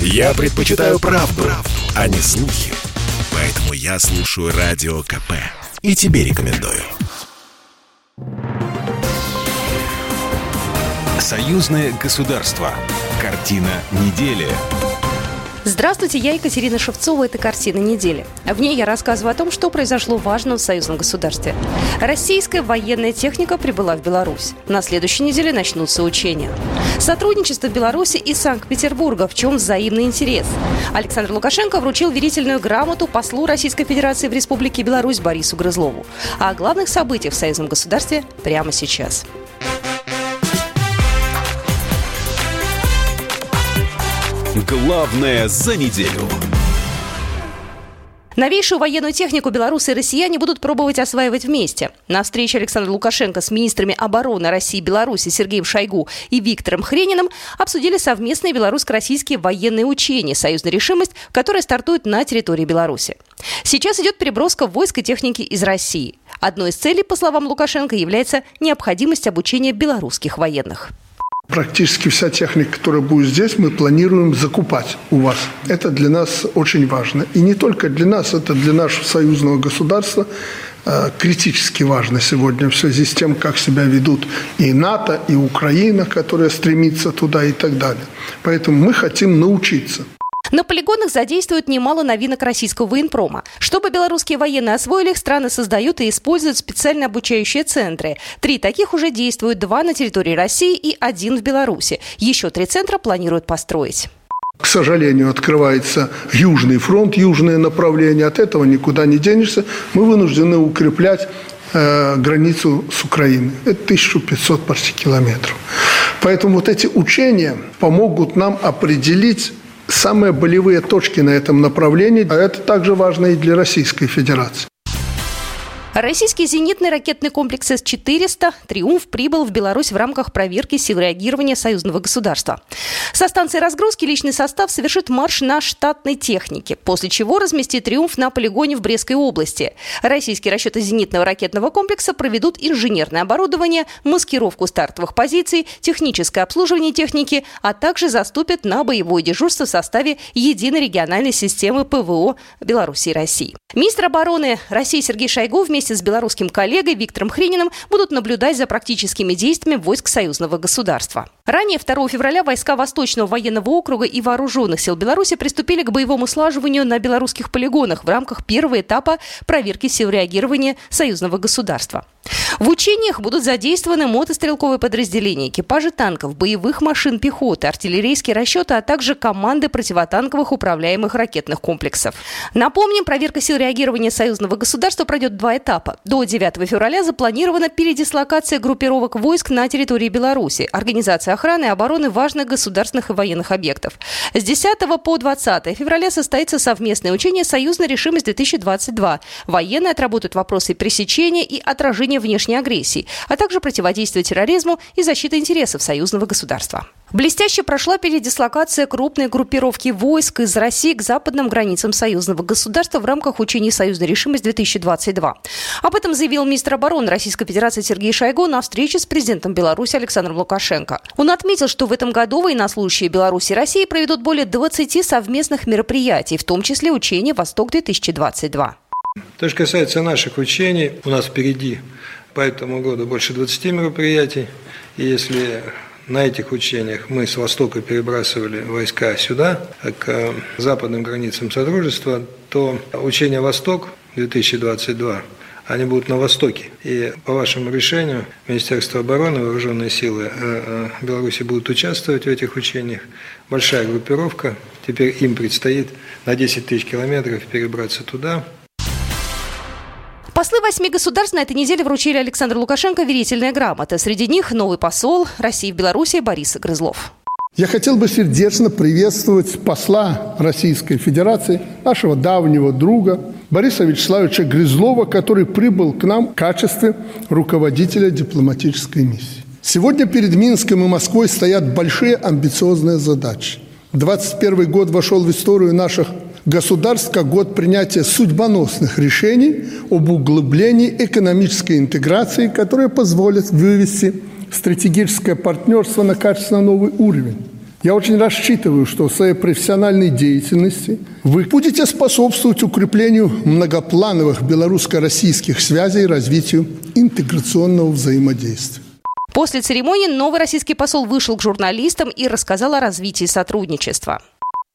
Я предпочитаю правду, правду, а не слухи. Поэтому я слушаю Радио КП. И тебе рекомендую. Союзное государство. Картина недели. Здравствуйте, я Екатерина Шевцова. Это «Картина недели». В ней я рассказываю о том, что произошло важно в союзном государстве. Российская военная техника прибыла в Беларусь. На следующей неделе начнутся учения. Сотрудничество Беларуси и Санкт-Петербурга. В чем взаимный интерес? Александр Лукашенко вручил верительную грамоту послу Российской Федерации в Республике Беларусь Борису Грызлову. О главных событиях в союзном государстве прямо сейчас. Главное за неделю. Новейшую военную технику белорусы и россияне будут пробовать осваивать вместе. На встрече Александра Лукашенко с министрами обороны России и Беларуси Сергеем Шойгу и Виктором Хрениным обсудили совместные белорусско-российские военные учения «Союзная решимость», которые стартуют на территории Беларуси. Сейчас идет переброска войск и техники из России. Одной из целей, по словам Лукашенко, является необходимость обучения белорусских военных. Практически вся техника, которая будет здесь, мы планируем закупать у вас. Это для нас очень важно. И не только для нас, это для нашего союзного государства э, критически важно сегодня в связи с тем, как себя ведут и НАТО, и Украина, которая стремится туда и так далее. Поэтому мы хотим научиться – на полигонах задействуют немало новинок российского военпрома. Чтобы белорусские военные освоили их, страны создают и используют специально обучающие центры. Три таких уже действуют, два на территории России и один в Беларуси. Еще три центра планируют построить. К сожалению, открывается Южный фронт, южное направление. От этого никуда не денешься. Мы вынуждены укреплять э, границу с Украиной. Это 1500 почти километров. Поэтому вот эти учения помогут нам определить самые болевые точки на этом направлении, а это также важно и для Российской Федерации. Российский зенитный ракетный комплекс С-400 «Триумф» прибыл в Беларусь в рамках проверки сил реагирования союзного государства. Со станции разгрузки личный состав совершит марш на штатной технике, после чего разместит «Триумф» на полигоне в Брестской области. Российские расчеты зенитного ракетного комплекса проведут инженерное оборудование, маскировку стартовых позиций, техническое обслуживание техники, а также заступят на боевое дежурство в составе единой региональной системы ПВО Беларуси и России. Министр обороны России Сергей Шойгу вместе вместе с белорусским коллегой Виктором Хрининым будут наблюдать за практическими действиями войск союзного государства. Ранее 2 февраля войска Восточного военного округа и вооруженных сил Беларуси приступили к боевому слаживанию на белорусских полигонах в рамках первого этапа проверки сил реагирования союзного государства. В учениях будут задействованы мотострелковые подразделения, экипажи танков, боевых машин пехоты, артиллерийские расчеты, а также команды противотанковых управляемых ракетных комплексов. Напомним, проверка сил реагирования союзного государства пройдет два этапа. До 9 февраля запланирована передислокация группировок войск на территории Беларуси, организация охраны и обороны важных государственных и военных объектов. С 10 по 20 февраля состоится совместное учение «Союзная решимость-2022». Военные отработают вопросы пресечения и отражения внешней агрессии, а также противодействия терроризму и защиты интересов союзного государства. Блестяще прошла передислокация крупной группировки войск из России к западным границам союзного государства в рамках учений «Союзная решимость-2022». Об этом заявил министр обороны Российской Федерации Сергей Шойгу на встрече с президентом Беларуси Александром Лукашенко. Он отметил, что в этом году военнослужащие Беларуси и России проведут более 20 совместных мероприятий, в том числе учения «Восток-2022». То, что касается наших учений, у нас впереди по этому году больше 20 мероприятий. И если на этих учениях мы с Востока перебрасывали войска сюда, к западным границам Содружества, то учение «Восток-2022» они будут на Востоке. И по вашему решению Министерство обороны, Вооруженные силы э, э, Беларуси будут участвовать в этих учениях. Большая группировка. Теперь им предстоит на 10 тысяч километров перебраться туда, Послы восьми государств на этой неделе вручили Александру Лукашенко верительные грамоты. Среди них новый посол России в Беларуси Борис Грызлов. Я хотел бы сердечно приветствовать посла Российской Федерации, нашего давнего друга Бориса Вячеславовича Грызлова, который прибыл к нам в качестве руководителя дипломатической миссии. Сегодня перед Минском и Москвой стоят большие амбициозные задачи. 21 год вошел в историю наших государств как год принятия судьбоносных решений об углублении экономической интеграции, которые позволят вывести стратегическое партнерство на качественно новый уровень. Я очень рассчитываю, что в своей профессиональной деятельности вы будете способствовать укреплению многоплановых белорусско-российских связей и развитию интеграционного взаимодействия. После церемонии новый российский посол вышел к журналистам и рассказал о развитии сотрудничества.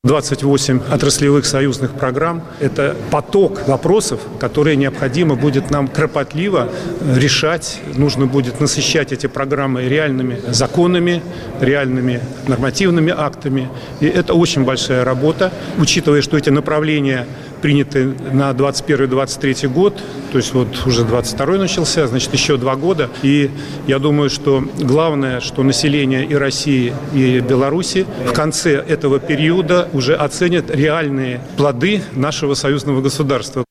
28 отраслевых союзных программ – это поток вопросов, которые необходимо будет нам кропотливо решать. Нужно будет насыщать эти программы реальными законами, реальными нормативными актами. И это очень большая работа, учитывая, что эти направления приняты на 21-23 год, то есть вот уже 22 начался, значит, еще два года. И я думаю, что главное, что население и России, и Беларуси в конце этого периода уже оценят реальные плоды нашего союзного государства.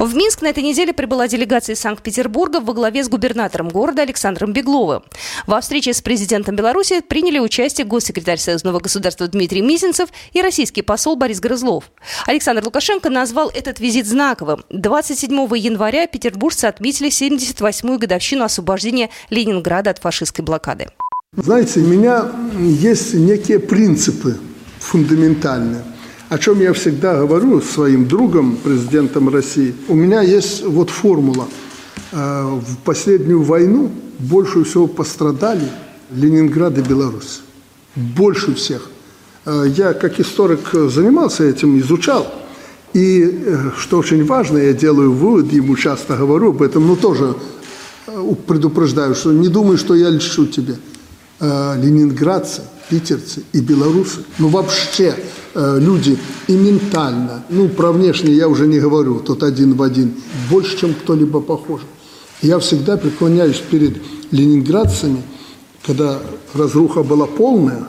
В Минск на этой неделе прибыла делегация из Санкт-Петербурга во главе с губернатором города Александром Бегловым. Во встрече с президентом Беларуси приняли участие госсекретарь Союзного государства Дмитрий Мизинцев и российский посол Борис Грызлов. Александр Лукашенко назвал этот визит знаковым. 27 января петербуржцы отметили 78-ю годовщину освобождения Ленинграда от фашистской блокады. Знаете, у меня есть некие принципы фундаментальные – о чем я всегда говорю своим другом, президентом России. У меня есть вот формула. Э, в последнюю войну больше всего пострадали Ленинград и Беларусь. Больше всех. Э, я как историк занимался этим, изучал. И э, что очень важно, я делаю вывод, ему часто говорю об этом, но тоже предупреждаю, что не думай, что я льщу тебе. Ленинградцы, питерцы и белорусы, ну вообще люди и ментально, ну, про внешне я уже не говорю, тот один в один, больше, чем кто-либо похож. Я всегда преклоняюсь перед ленинградцами, когда разруха была полная,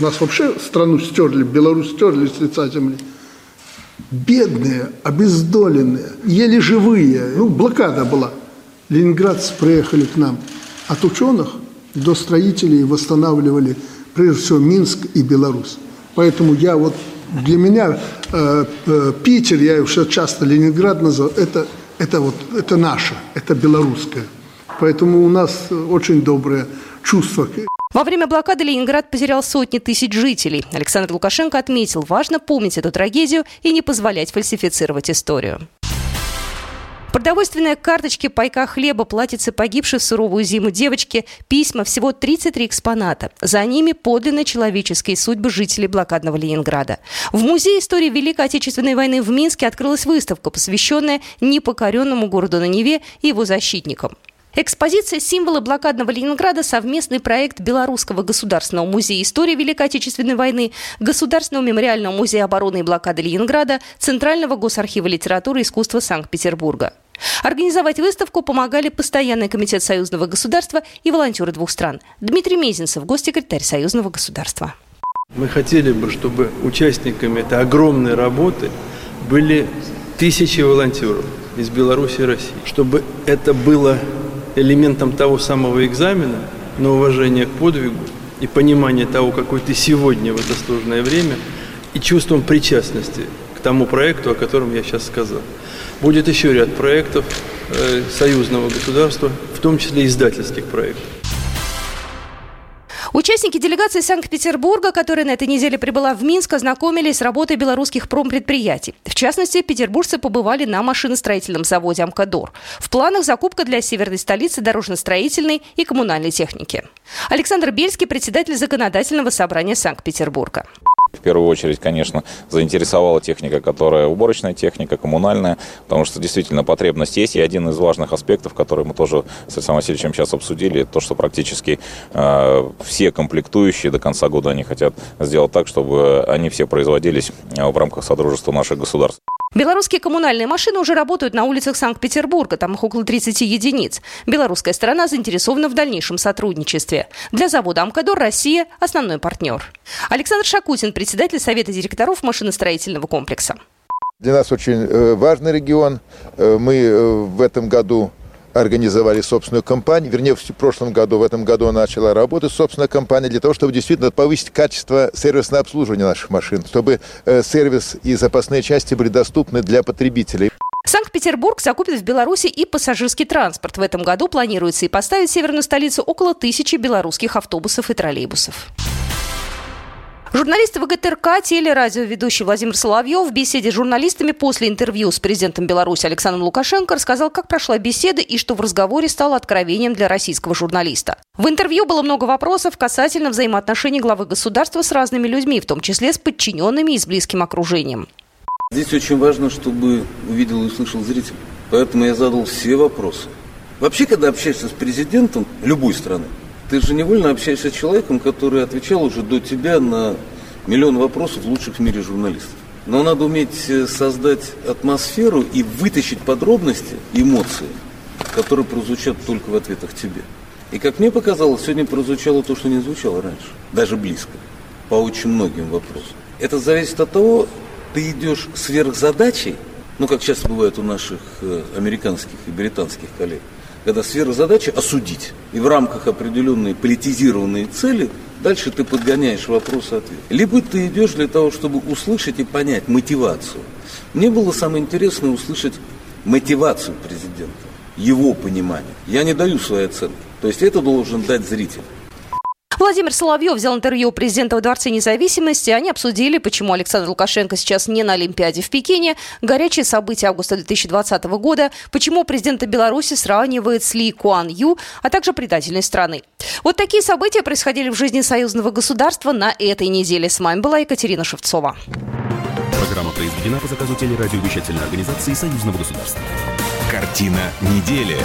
нас вообще страну стерли, Беларусь стерли с лица земли. Бедные, обездоленные, еле живые, ну, блокада была. Ленинградцы приехали к нам от ученых до строителей восстанавливали, прежде всего, Минск и Беларусь. Поэтому я вот для меня э, э, Питер, я его часто Ленинград называю, это, это вот это наше, это белорусское. Поэтому у нас очень доброе чувство. Во время блокады Ленинград потерял сотни тысяч жителей. Александр Лукашенко отметил, важно помнить эту трагедию и не позволять фальсифицировать историю. Продовольственные карточки, пайка хлеба, платьицы погибшей в суровую зиму девочки, письма, всего 33 экспоната. За ними подлинно человеческие судьбы жителей блокадного Ленинграда. В Музее истории Великой Отечественной войны в Минске открылась выставка, посвященная непокоренному городу на Неве и его защитникам. Экспозиция «Символы блокадного Ленинграда» – совместный проект Белорусского государственного музея истории Великой Отечественной войны, Государственного мемориального музея обороны и блокады Ленинграда, Центрального госархива литературы и искусства Санкт-Петербурга. Организовать выставку помогали Постоянный комитет Союзного государства и волонтеры двух стран. Дмитрий Мезенцев, госсекретарь Союзного государства. Мы хотели бы, чтобы участниками этой огромной работы были тысячи волонтеров из Беларуси и России, чтобы это было элементом того самого экзамена на уважение к подвигу и понимание того, какой ты сегодня в это сложное время, и чувством причастности к тому проекту, о котором я сейчас сказал. Будет еще ряд проектов э, союзного государства, в том числе издательских проектов. Участники делегации Санкт-Петербурга, которая на этой неделе прибыла в Минск, ознакомились с работой белорусских промпредприятий. В частности, петербуржцы побывали на машиностроительном заводе «Амкадор». В планах закупка для северной столицы дорожно-строительной и коммунальной техники. Александр Бельский, председатель Законодательного собрания Санкт-Петербурга. В первую очередь, конечно, заинтересовала техника, которая уборочная техника, коммунальная, потому что действительно потребность есть. И один из важных аспектов, который мы тоже с Александром Васильевичем сейчас обсудили, то, что практически э, все комплектующие до конца года они хотят сделать так, чтобы они все производились э, в рамках Содружества наших государств. Белорусские коммунальные машины уже работают на улицах Санкт-Петербурга, там их около 30 единиц. Белорусская сторона заинтересована в дальнейшем сотрудничестве. Для завода «Амкадор» Россия – основной партнер. Александр Шакутин, председатель Совета директоров машиностроительного комплекса. Для нас очень э, важный регион. Э, мы э, в этом году организовали собственную компанию, вернее, в прошлом году, в этом году начала работать собственная компания для того, чтобы действительно повысить качество сервисного обслуживания наших машин, чтобы э, сервис и запасные части были доступны для потребителей. Санкт-Петербург закупит в Беларуси и пассажирский транспорт. В этом году планируется и поставить в северную столицу около тысячи белорусских автобусов и троллейбусов. Журналист ВГТРК, телерадиоведущий Владимир Соловьев в беседе с журналистами после интервью с президентом Беларуси Александром Лукашенко рассказал, как прошла беседа и что в разговоре стало откровением для российского журналиста. В интервью было много вопросов касательно взаимоотношений главы государства с разными людьми, в том числе с подчиненными и с близким окружением. Здесь очень важно, чтобы увидел и услышал зритель. Поэтому я задал все вопросы. Вообще, когда общаешься с президентом любой страны, ты же невольно общаешься с человеком, который отвечал уже до тебя на миллион вопросов лучших в мире журналистов. Но надо уметь э, создать атмосферу и вытащить подробности, эмоции, которые прозвучат только в ответах тебе. И как мне показалось, сегодня прозвучало то, что не звучало раньше, даже близко, по очень многим вопросам. Это зависит от того, ты идешь сверх задачей, ну, как часто бывает у наших э, американских и британских коллег, когда сфера задачи осудить. И в рамках определенной политизированной цели дальше ты подгоняешь вопрос-ответ. Либо ты идешь для того, чтобы услышать и понять мотивацию. Мне было самое интересное услышать мотивацию президента, его понимание. Я не даю свои оценки. То есть это должен дать зритель. Владимир Соловьев взял интервью у президента в Дворце независимости. Они обсудили, почему Александр Лукашенко сейчас не на Олимпиаде в Пекине, горячие события августа 2020 года, почему президента Беларуси сравнивает с Ли Куан Ю, а также предательной страны. Вот такие события происходили в жизни союзного государства на этой неделе. С вами была Екатерина Шевцова. Программа произведена по заказу телерадиовещательной организации союзного государства. Картина недели.